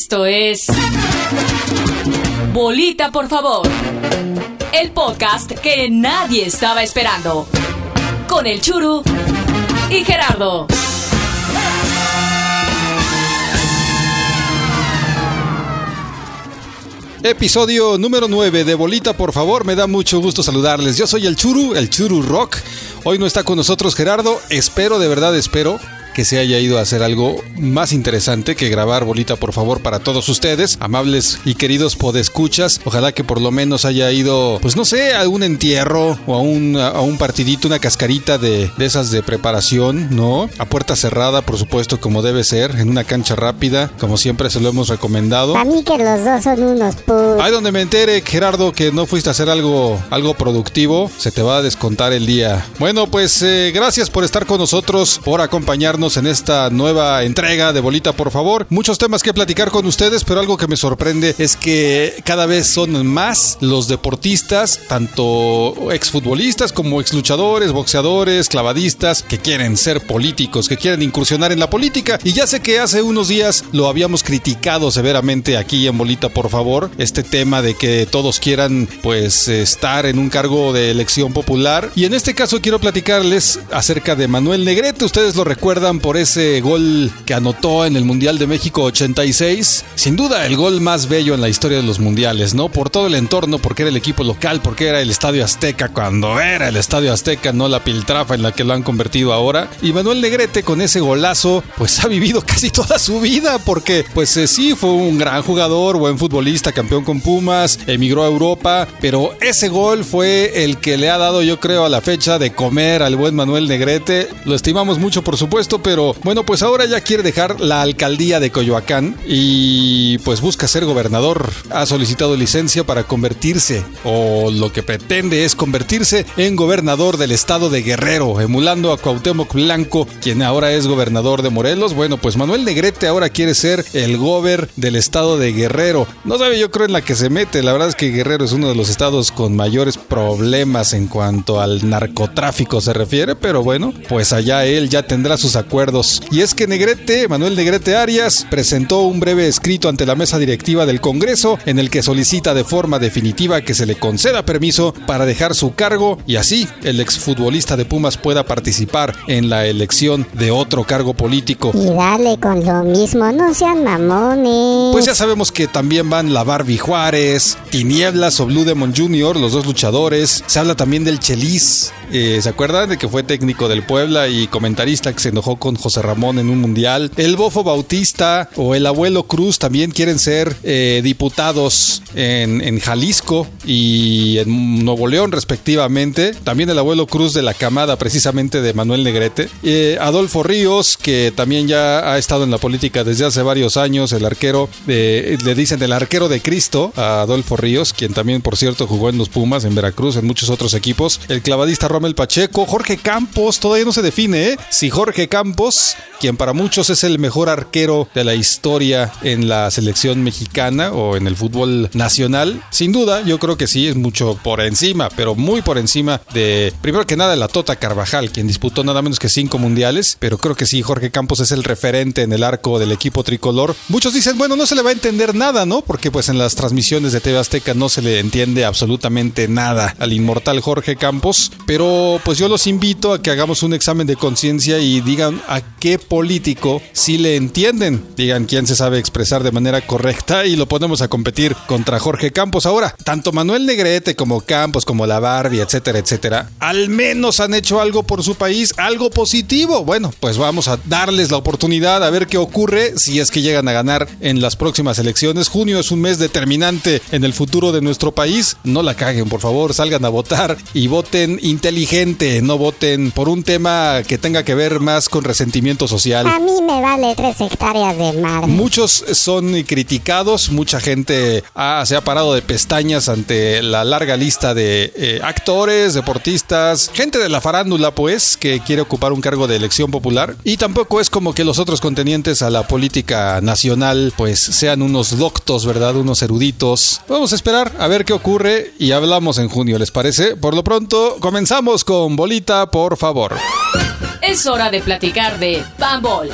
Esto es Bolita, por favor. El podcast que nadie estaba esperando. Con el Churu y Gerardo. Episodio número 9 de Bolita, por favor, me da mucho gusto saludarles. Yo soy el Churu, el Churu Rock. Hoy no está con nosotros Gerardo, espero, de verdad espero que se haya ido a hacer algo más interesante que grabar bolita, por favor, para todos ustedes, amables y queridos podescuchas. Ojalá que por lo menos haya ido, pues no sé, a un entierro o a un, a un partidito, una cascarita de, de esas de preparación, ¿no? A puerta cerrada, por supuesto, como debe ser, en una cancha rápida, como siempre se lo hemos recomendado. A mí que los dos son unos put. Ahí donde me entere, Gerardo, que no fuiste a hacer algo, algo productivo, se te va a descontar el día. Bueno, pues eh, gracias por estar con nosotros, por acompañarnos en esta nueva entrega de Bolita, por favor. Muchos temas que platicar con ustedes, pero algo que me sorprende es que cada vez son más los deportistas, tanto exfutbolistas como exluchadores, boxeadores, clavadistas, que quieren ser políticos, que quieren incursionar en la política. Y ya sé que hace unos días lo habíamos criticado severamente aquí en Bolita, por favor, este tema de que todos quieran pues estar en un cargo de elección popular. Y en este caso quiero platicarles acerca de Manuel Negrete. Ustedes lo recuerdan por ese gol que anotó en el Mundial de México 86. Sin duda el gol más bello en la historia de los mundiales, ¿no? Por todo el entorno, porque era el equipo local, porque era el Estadio Azteca cuando era el Estadio Azteca, no la piltrafa en la que lo han convertido ahora. Y Manuel Negrete con ese golazo, pues ha vivido casi toda su vida, porque pues eh, sí fue un gran jugador, buen futbolista, campeón con Pumas, emigró a Europa, pero ese gol fue el que le ha dado, yo creo, a la fecha de comer al buen Manuel Negrete. Lo estimamos mucho, por supuesto, pero bueno, pues ahora ya quiere dejar la alcaldía de Coyoacán y pues busca ser gobernador. Ha solicitado licencia para convertirse, o lo que pretende es convertirse en gobernador del estado de Guerrero, emulando a Cuauhtémoc Blanco, quien ahora es gobernador de Morelos. Bueno, pues Manuel Negrete ahora quiere ser el gober del estado de Guerrero. No sabe yo creo en la que se mete, la verdad es que Guerrero es uno de los estados con mayores problemas en cuanto al narcotráfico se refiere, pero bueno, pues allá él ya tendrá sus acuerdos. Y es que Negrete, Manuel Negrete Arias, presentó un breve escrito ante la mesa directiva del Congreso en el que solicita de forma definitiva que se le conceda permiso para dejar su cargo y así el exfutbolista de Pumas pueda participar en la elección de otro cargo político. Y dale con lo mismo, no sean mamones. Pues ya sabemos que también van la Barbie Juárez, Tinieblas o Blue Demon Jr., los dos luchadores. Se habla también del Chelis. Eh, ¿Se acuerdan de que fue técnico del Puebla y comentarista que se enojó con José Ramón en un mundial? El Bofo Bautista o el abuelo Cruz también quieren ser eh, diputados en, en Jalisco y en Nuevo León respectivamente. También el abuelo Cruz de la camada precisamente de Manuel Negrete. Eh, Adolfo Ríos, que también ya ha estado en la política desde hace varios años, el arquero, le dicen el arquero de Cristo a Adolfo Ríos, quien también por cierto jugó en los Pumas, en Veracruz, en muchos otros equipos. El clavadista Romel Pacheco, Jorge Campos, todavía no se define, ¿eh? Si Jorge Campos, quien para muchos es el mejor arquero de la historia en la selección mexicana o en el fútbol nacional, sin duda, yo creo que sí, es mucho por encima, pero muy por encima de, primero que nada, la Tota Carvajal, quien disputó nada menos que cinco mundiales, pero creo que sí, Jorge Campos es el referente en el arco del equipo tricolor. Muchos dicen, bueno, no se le va a entender nada, ¿no? Porque pues en las transmisiones de TV Azteca no se le entiende absolutamente nada al inmortal Jorge Campos, pero pues yo los invito a que hagamos un examen de conciencia y digan a qué político sí le entienden, digan quién se sabe expresar de manera correcta y lo ponemos a competir contra Jorge Campos. Ahora, tanto Manuel Negrete como Campos, como la Barbie, etcétera, etcétera, al menos han hecho algo por su país, algo positivo. Bueno, pues vamos a darles la oportunidad a ver qué ocurre si es que llegan a ganar en las próximas elecciones. Junio es un mes determinante en el futuro de nuestro país. No la caguen, por favor, salgan a votar y voten inteligente, no voten por un tema que tenga que ver más con resentimiento social. A mí me vale tres hectáreas de mar. Muchos son criticados, mucha gente ha- se ha parado de pestañas ante la larga lista de eh, actores, deportistas, gente de la farándula, pues, que quiere ocupar un cargo de elección popular. Y tampoco es como que los otros contendientes a la política nacional, pues, sean unos doctos, ¿verdad? Unos eruditos. Vamos a esperar a ver qué ocurre y hablamos en junio, ¿les parece? Por lo pronto, comenzamos con Bolita, por favor. Es hora de platicar de Bambol.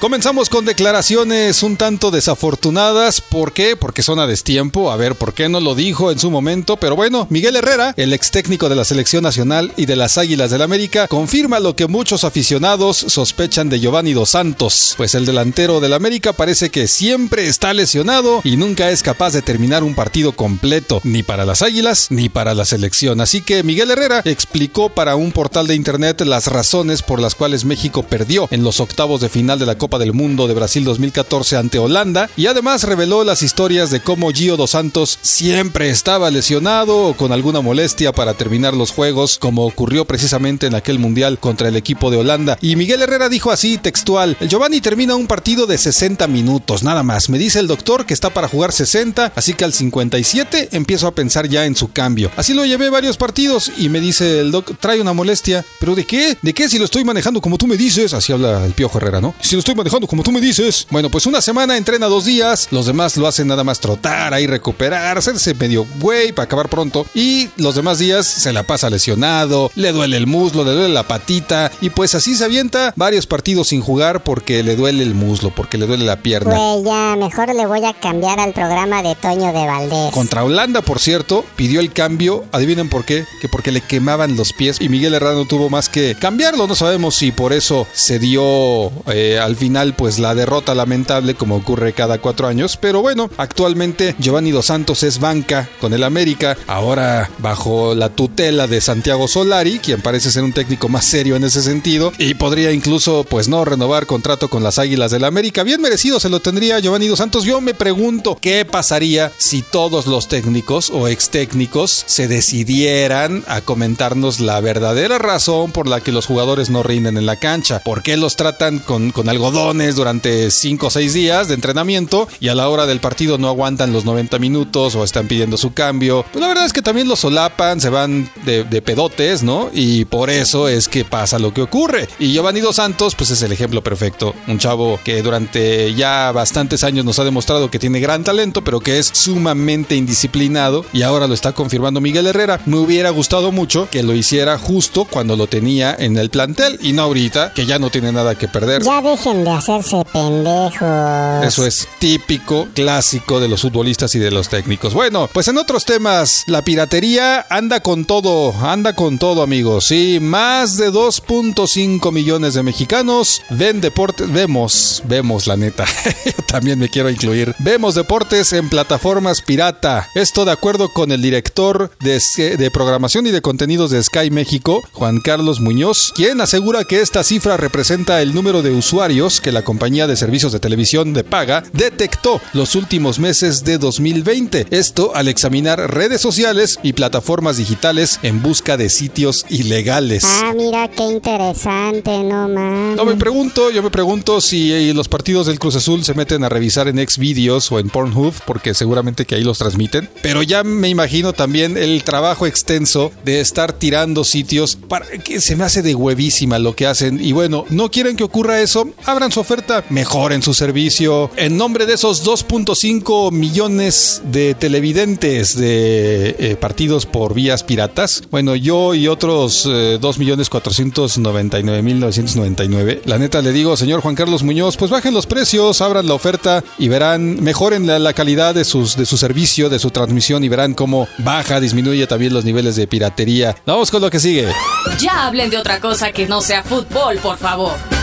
Comenzamos con declaraciones un tanto desafortunadas. ¿Por qué? Porque son a destiempo. A ver, ¿por qué no lo dijo en su momento? Pero bueno, Miguel Herrera, el ex técnico de la selección nacional y de las Águilas del América, confirma lo que muchos aficionados sospechan de Giovanni Dos Santos. Pues el delantero del América parece que siempre está lesionado y nunca es capaz de terminar un partido completo, ni para las Águilas ni para la selección. Así que Miguel Herrera explicó para un portal de internet las razones por las cuales México perdió en los octavos de final de la Copa del Mundo de Brasil 2014 ante Holanda y además reveló las historias de cómo Gio Dos Santos siempre estaba lesionado o con alguna molestia para terminar los juegos, como ocurrió precisamente en aquel mundial contra el equipo de Holanda. Y Miguel Herrera dijo así, textual: El Giovanni termina un partido de 60 minutos, nada más. Me dice el doctor que está para jugar 60, así que al 57 empiezo a pensar ya en su cambio. Así lo llevé varios partidos y me dice el doc, trae una molestia. ¿Pero de qué? ¿De qué si lo estoy manejando como tú me dices? Así habla el Piojo Herrera, ¿no? Si lo estoy manejando como tú me dices. Bueno, pues una semana entrena dos días, los demás lo hacen nada más trotar, ahí recuperar, hacerse medio güey para acabar pronto. Y los demás días se la pasa lesionado, le duele el muslo, le duele la patita y pues así se avienta varios partidos sin jugar porque le duele el muslo, porque le duele la pierna. Güey, ya, mejor le voy a cambiar al programa de Toño de Valdés. Contra Holanda, por cierto, pidió el cambio. Adivinen por qué. Que porque le quemaban los pies y Miguel Herrera no tuvo más que cambiarlo. No sabemos si por eso se dio eh, al final pues la derrota lamentable como ocurre cada cuatro años. Pero bueno, actualmente Giovanni Dos Santos es banca con el América. Ahora bajo la tutela de Santiago Solari, quien parece ser un técnico más serio en ese sentido. Y podría incluso pues no renovar contrato con las Águilas del América. Bien merecido se lo tendría Giovanni Dos Santos. Yo me pregunto qué pasaría si todos los técnicos o ex técnicos se decidieran a comentarnos la verdadera razón por la que los jugadores no rinden en la cancha. ¿Por qué los tratan con, con durante 5 o 6 días de entrenamiento y a la hora del partido no aguantan los 90 minutos o están pidiendo su cambio? Pues la verdad es que también los solapan, se van de, de pedotes, ¿no? Y por eso es que pasa lo que ocurre. Y Giovanni Dos Santos, pues es el ejemplo perfecto. Un chavo que durante ya bastantes años nos ha demostrado que tiene gran talento, pero que es sumamente indisciplinado y ahora lo está confirmando Miguel Herrera. Me hubiera gustado mucho que lo hiciera justo cuando lo tenía en el plantel y no ahorita, que ya no tiene nada que perder. Ya dejen hacerse pendejos. Eso es típico, clásico de los futbolistas y de los técnicos. Bueno, pues en otros temas, la piratería anda con todo, anda con todo, amigos. Sí, más de 2.5 millones de mexicanos ven deportes, vemos, vemos la neta. También me quiero incluir. Vemos deportes en plataformas pirata. Esto de acuerdo con el director de programación y de contenidos de Sky México, Juan Carlos Muñoz, quien asegura que esta cifra representa el número de usuarios que la compañía de servicios de televisión de paga detectó los últimos meses de 2020. Esto al examinar redes sociales y plataformas digitales en busca de sitios ilegales. Ah, mira qué interesante, no mames. No me pregunto, yo me pregunto si eh, los partidos del Cruz Azul se meten a revisar en Xvideos o en Pornhub, porque seguramente que ahí los transmiten. Pero ya me imagino también el trabajo extenso de estar tirando sitios para que se me hace de huevísima lo que hacen. Y bueno, no quieren que ocurra eso, abran su oferta, mejoren su servicio. En nombre de esos 2.5 millones de televidentes de eh, partidos por vías piratas, bueno, yo y otros eh, 2 millones 499 mil 999. La neta le digo, señor Juan Carlos Muñoz, pues bajen los precios, abran la oferta y verán, mejoren la, la calidad de, sus, de su servicio, de su transmisión y verán cómo baja, disminuye también los niveles de piratería. Vamos con lo que sigue. Ya hablen de otra cosa que no sea fútbol, por favor.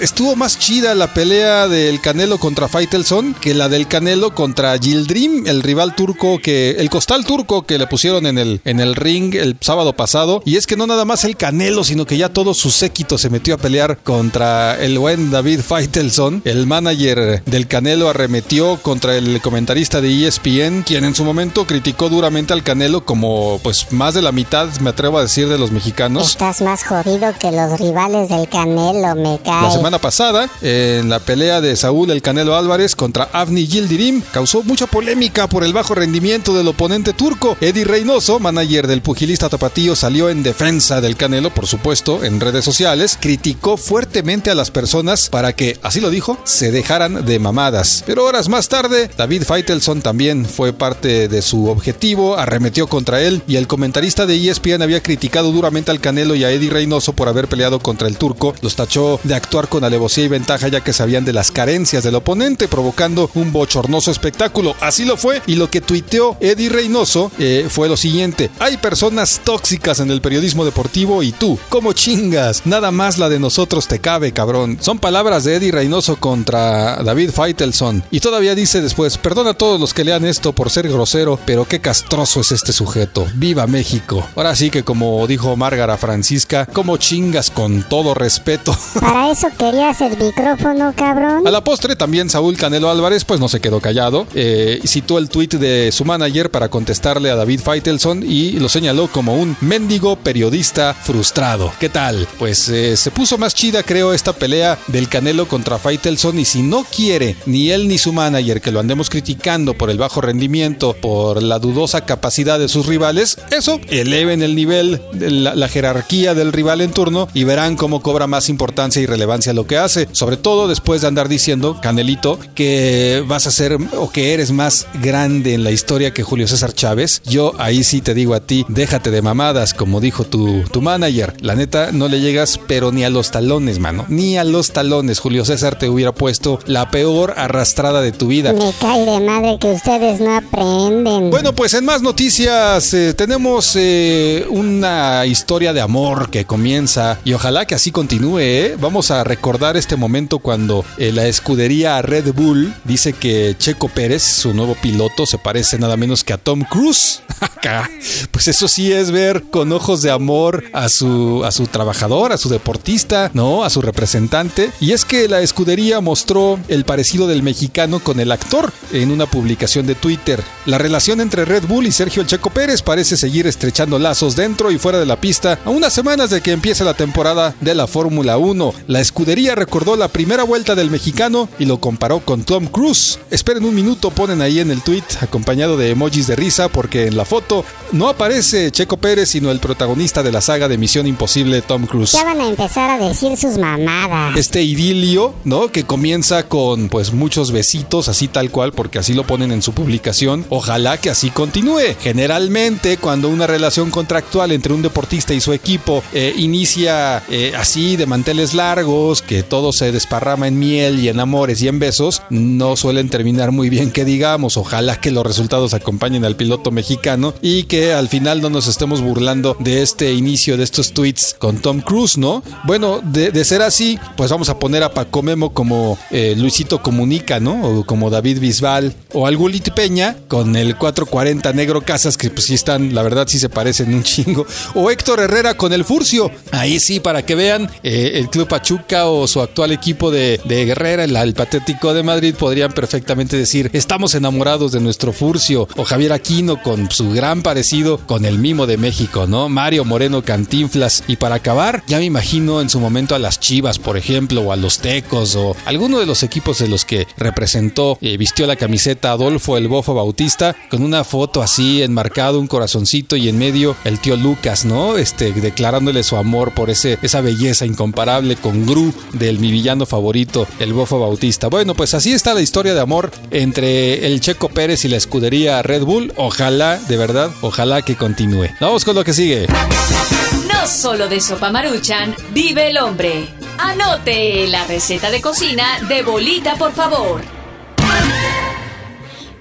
Estuvo más chida la pelea del Canelo contra Faitelson que la del Canelo contra Gildrim, el rival turco que el costal turco que le pusieron en el en el ring el sábado pasado. Y es que no nada más el Canelo, sino que ya todo su séquito se metió a pelear contra el buen David Faitelson. El manager del Canelo arremetió contra el comentarista de ESPN, quien en su momento criticó duramente al Canelo como pues más de la mitad, me atrevo a decir, de los mexicanos. Estás más jodido que los rivales del Canelo, me cae. Semana pasada, en la pelea de Saúl El Canelo Álvarez contra Avni Yildirim, causó mucha polémica por el bajo rendimiento del oponente turco. Eddie Reynoso, manager del pugilista tapatío, salió en defensa del Canelo, por supuesto, en redes sociales, criticó fuertemente a las personas para que, así lo dijo, se dejaran de mamadas. Pero horas más tarde, David Faitelson también fue parte de su objetivo, arremetió contra él y el comentarista de ESPN había criticado duramente al Canelo y a Eddie Reynoso por haber peleado contra el turco, los tachó de actuar con con alevosía y ventaja ya que sabían de las carencias del oponente, provocando un bochornoso espectáculo. Así lo fue y lo que tuiteó Eddie Reynoso eh, fue lo siguiente. Hay personas tóxicas en el periodismo deportivo y tú, ¿cómo chingas? Nada más la de nosotros te cabe, cabrón. Son palabras de Eddie Reynoso contra David Feitelson. Y todavía dice después, perdona a todos los que lean esto por ser grosero, pero qué castroso es este sujeto. ¡Viva México! Ahora sí que como dijo Márgara Francisca, ¿cómo chingas con todo respeto? Para eso querías el micrófono, cabrón. A la postre también Saúl Canelo Álvarez pues no se quedó callado. Eh, citó el tweet de su manager para contestarle a David Feitelson y lo señaló como un mendigo periodista frustrado. ¿Qué tal? Pues eh, se puso más chida creo esta pelea del Canelo contra Feitelson y si no quiere ni él ni su manager que lo andemos criticando por el bajo rendimiento, por la dudosa capacidad de sus rivales, eso eleven el nivel, la jerarquía del rival en turno y verán cómo cobra más importancia y relevancia lo que hace. Sobre todo después de andar diciendo, Canelito, que vas a ser o que eres más grande en la historia que Julio César Chávez. Yo ahí sí te digo a ti, déjate de mamadas, como dijo tu, tu manager. La neta, no le llegas, pero ni a los talones, mano. Ni a los talones. Julio César te hubiera puesto la peor arrastrada de tu vida. Me cae de madre que ustedes no aprenden. Bueno, pues en más noticias eh, tenemos eh, una historia de amor que comienza y ojalá que así continúe. ¿eh? Vamos a recordar este momento cuando eh, la escudería Red Bull dice que Checo Pérez, su nuevo piloto, se parece nada menos que a Tom Cruise. Acá, pues eso sí es ver con ojos de amor a su, a su trabajador, a su deportista, ¿no? A su representante. Y es que la escudería mostró el parecido del mexicano con el actor en una publicación de Twitter. La relación entre Red Bull y Sergio Checo Pérez parece seguir estrechando lazos dentro y fuera de la pista a unas semanas de que empiece la temporada de la Fórmula 1. La escudería recordó la primera vuelta del mexicano y lo comparó con Tom Cruise. Esperen un minuto, ponen ahí en el tweet acompañado de emojis de risa porque en la foto no aparece Checo Pérez sino el protagonista de la saga de Misión Imposible Tom Cruise. Ya van a empezar a decir sus mamadas. Este idilio, ¿no? Que comienza con pues muchos besitos, así tal cual, porque así lo ponen en su publicación. Ojalá que así continúe. Generalmente, cuando una relación contractual entre un deportista y su equipo eh, inicia eh, así de manteles largos, que todo se desparrama en miel y en amores y en besos, no suelen terminar muy bien, que digamos. Ojalá que los resultados acompañen al piloto mexicano y que al final no nos estemos burlando de este inicio de estos tweets con Tom Cruise, ¿no? Bueno, de, ser así, pues vamos a poner a Paco Memo como eh, Luisito Comunica, ¿no? O como David Bisbal o al Gulit Peña con el 440 Negro Casas, que pues sí están, la verdad sí se parecen un chingo. O Héctor Herrera con el Furcio. Ahí sí, para que vean, eh, el Club Pachuca o su actual equipo de, de Guerrera, el, Patético de Madrid, podrían perfectamente decir, estamos enamorados de nuestro Furcio. O Javier Aquino con su gran parecido con el Mimo de México, ¿no? Mario Moreno Cantinflas. Y para acabar, ya me imagino en su momento a las Chivas, por ejemplo, o a los Tecos, o alguno de los equipos de los que representó, eh, vistió la camiseta Adolfo el Bofo Bautista, con una foto así enmarcado, un corazoncito y en medio el tío Lucas, ¿no? Este, declarándole su amor por ese, esa belleza incomparable con Gru del mi villano favorito, el Bofo Bautista. Bueno, pues así está la historia de amor entre el Checo Pérez y la escudería Red Bull. Ojalá, de verdad, ojalá que continúe. Vamos con lo que sigue. No solo de sopa maruchan vive el hombre. Anote la receta de cocina de bolita, por favor.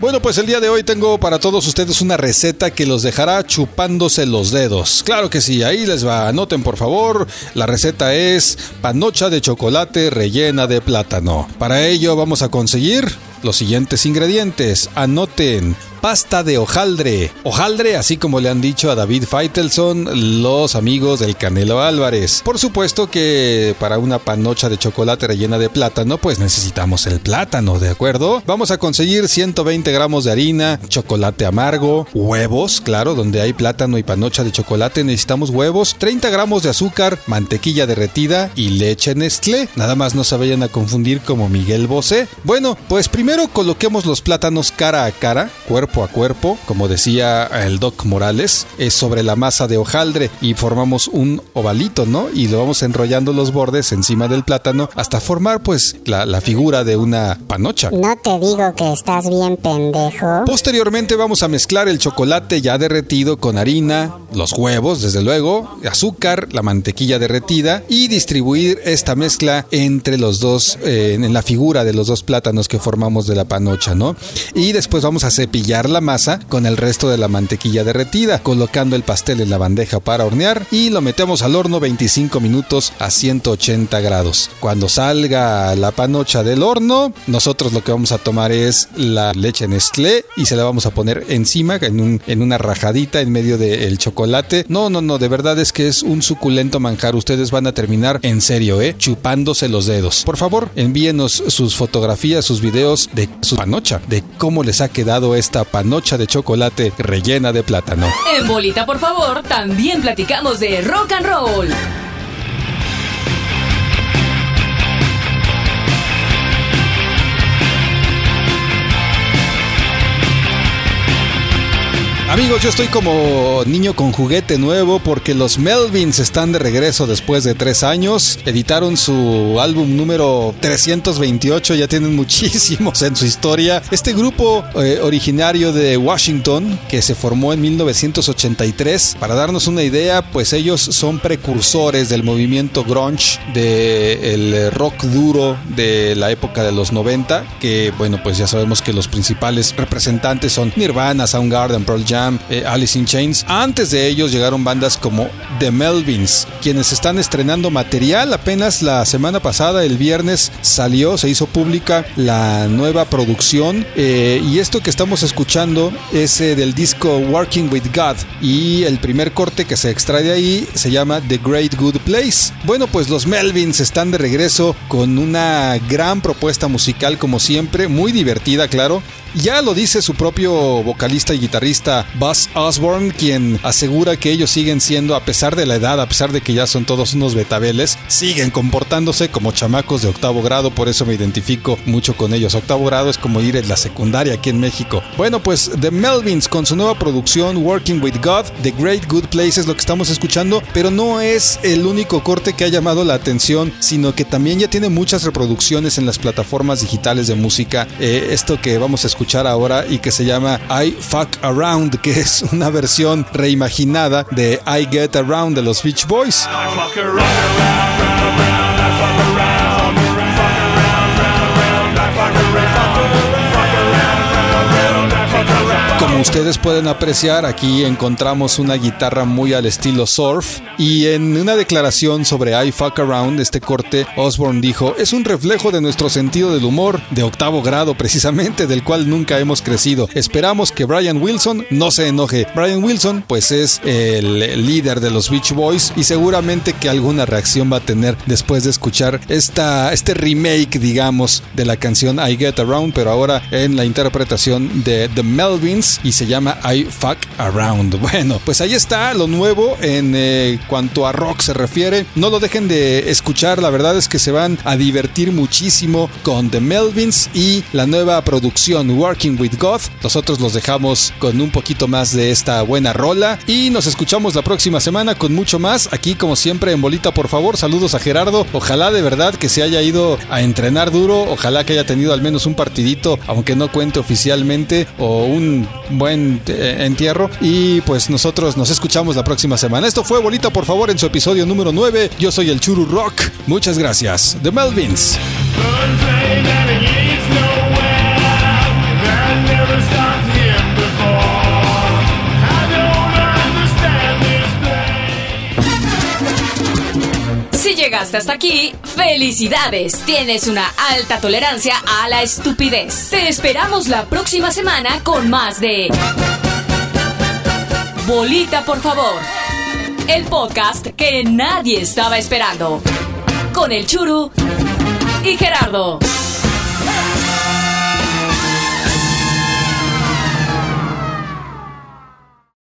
Bueno, pues el día de hoy tengo para todos ustedes una receta que los dejará chupándose los dedos. Claro que sí, ahí les va. Anoten por favor. La receta es panocha de chocolate rellena de plátano. Para ello vamos a conseguir los siguientes ingredientes. Anoten pasta de hojaldre. Hojaldre, así como le han dicho a David Feitelson, los amigos del Canelo Álvarez. Por supuesto que para una panocha de chocolate rellena de plátano, pues necesitamos el plátano, ¿de acuerdo? Vamos a conseguir 120 gramos de harina, chocolate amargo, huevos, claro, donde hay plátano y panocha de chocolate necesitamos huevos, 30 gramos de azúcar, mantequilla derretida y leche Nestlé. Nada más no se vayan a confundir como Miguel Bosé. Bueno, pues primero coloquemos los plátanos cara a cara, cuerpo cuerpo a cuerpo, como decía el Doc Morales, es sobre la masa de hojaldre y formamos un ovalito, ¿no? Y lo vamos enrollando los bordes encima del plátano hasta formar pues la, la figura de una panocha. No te digo que estás bien pendejo. Posteriormente vamos a mezclar el chocolate ya derretido con harina, los huevos, desde luego, azúcar, la mantequilla derretida y distribuir esta mezcla entre los dos, eh, en la figura de los dos plátanos que formamos de la panocha, ¿no? Y después vamos a cepillar la masa con el resto de la mantequilla derretida, colocando el pastel en la bandeja para hornear y lo metemos al horno 25 minutos a 180 grados. Cuando salga la panocha del horno, nosotros lo que vamos a tomar es la leche Nestlé y se la vamos a poner encima en, un, en una rajadita en medio del chocolate. No, no, no, de verdad es que es un suculento manjar. Ustedes van a terminar en serio, ¿eh? Chupándose los dedos. Por favor, envíenos sus fotografías, sus videos de su panocha, de cómo les ha quedado esta panocha de chocolate rellena de plátano. En Bolita, por favor, también platicamos de rock and roll. Amigos, yo estoy como niño con juguete nuevo porque los Melvins están de regreso después de tres años. Editaron su álbum número 328, ya tienen muchísimos en su historia. Este grupo eh, originario de Washington que se formó en 1983, para darnos una idea, pues ellos son precursores del movimiento grunge, del rock duro de la época de los 90, que bueno, pues ya sabemos que los principales representantes son Nirvana, Soundgarden, Pearl Jam, eh, Alice in Chains. Antes de ellos llegaron bandas como The Melvins, quienes están estrenando material. Apenas la semana pasada, el viernes, salió, se hizo pública la nueva producción. Eh, y esto que estamos escuchando es eh, del disco Working with God. Y el primer corte que se extrae de ahí se llama The Great Good Place. Bueno, pues los Melvins están de regreso con una gran propuesta musical, como siempre, muy divertida, claro. Ya lo dice su propio vocalista y guitarrista Buzz Osborne, quien asegura que ellos siguen siendo, a pesar de la edad, a pesar de que ya son todos unos betabeles, siguen comportándose como chamacos de octavo grado, por eso me identifico mucho con ellos. Octavo grado es como ir en la secundaria aquí en México. Bueno, pues The Melvins con su nueva producción Working with God, The Great Good Place es lo que estamos escuchando, pero no es el único corte que ha llamado la atención, sino que también ya tiene muchas reproducciones en las plataformas digitales de música. Eh, esto que vamos a escuchar ahora y que se llama I Fuck Around, que es una versión reimaginada de I Get Around de los Beach Boys. Como ustedes pueden apreciar, aquí encontramos una guitarra muy al estilo surf y en una declaración sobre I Fuck Around, este corte, Osborne dijo, es un reflejo de nuestro sentido del humor, de octavo grado precisamente, del cual nunca hemos crecido. Esperamos que Brian Wilson no se enoje. Brian Wilson pues es el líder de los Beach Boys y seguramente que alguna reacción va a tener después de escuchar esta, este remake, digamos, de la canción I Get Around, pero ahora en la interpretación de The Melvins y se llama I Fuck Around. Bueno, pues ahí está lo nuevo en eh, cuanto a rock se refiere. No lo dejen de escuchar, la verdad es que se van a divertir muchísimo con The Melvins y la nueva producción Working with God. Nosotros los dejamos con un poquito más de esta buena rola y nos escuchamos la próxima semana con mucho más. Aquí como siempre en Bolita, por favor, saludos a Gerardo. Ojalá de verdad que se haya ido a entrenar duro, ojalá que haya tenido al menos un partidito, aunque no cuente oficialmente, o un buen eh, entierro. Y pues nosotros nos escuchamos la próxima semana. Esto fue Bolita, por favor, en su episodio número 9. Yo soy el Churu Rock. Muchas gracias. The Melvins. Hasta aquí, felicidades. Tienes una alta tolerancia a la estupidez. Te esperamos la próxima semana con más de Bolita, por favor. El podcast que nadie estaba esperando. Con el Churu y Gerardo.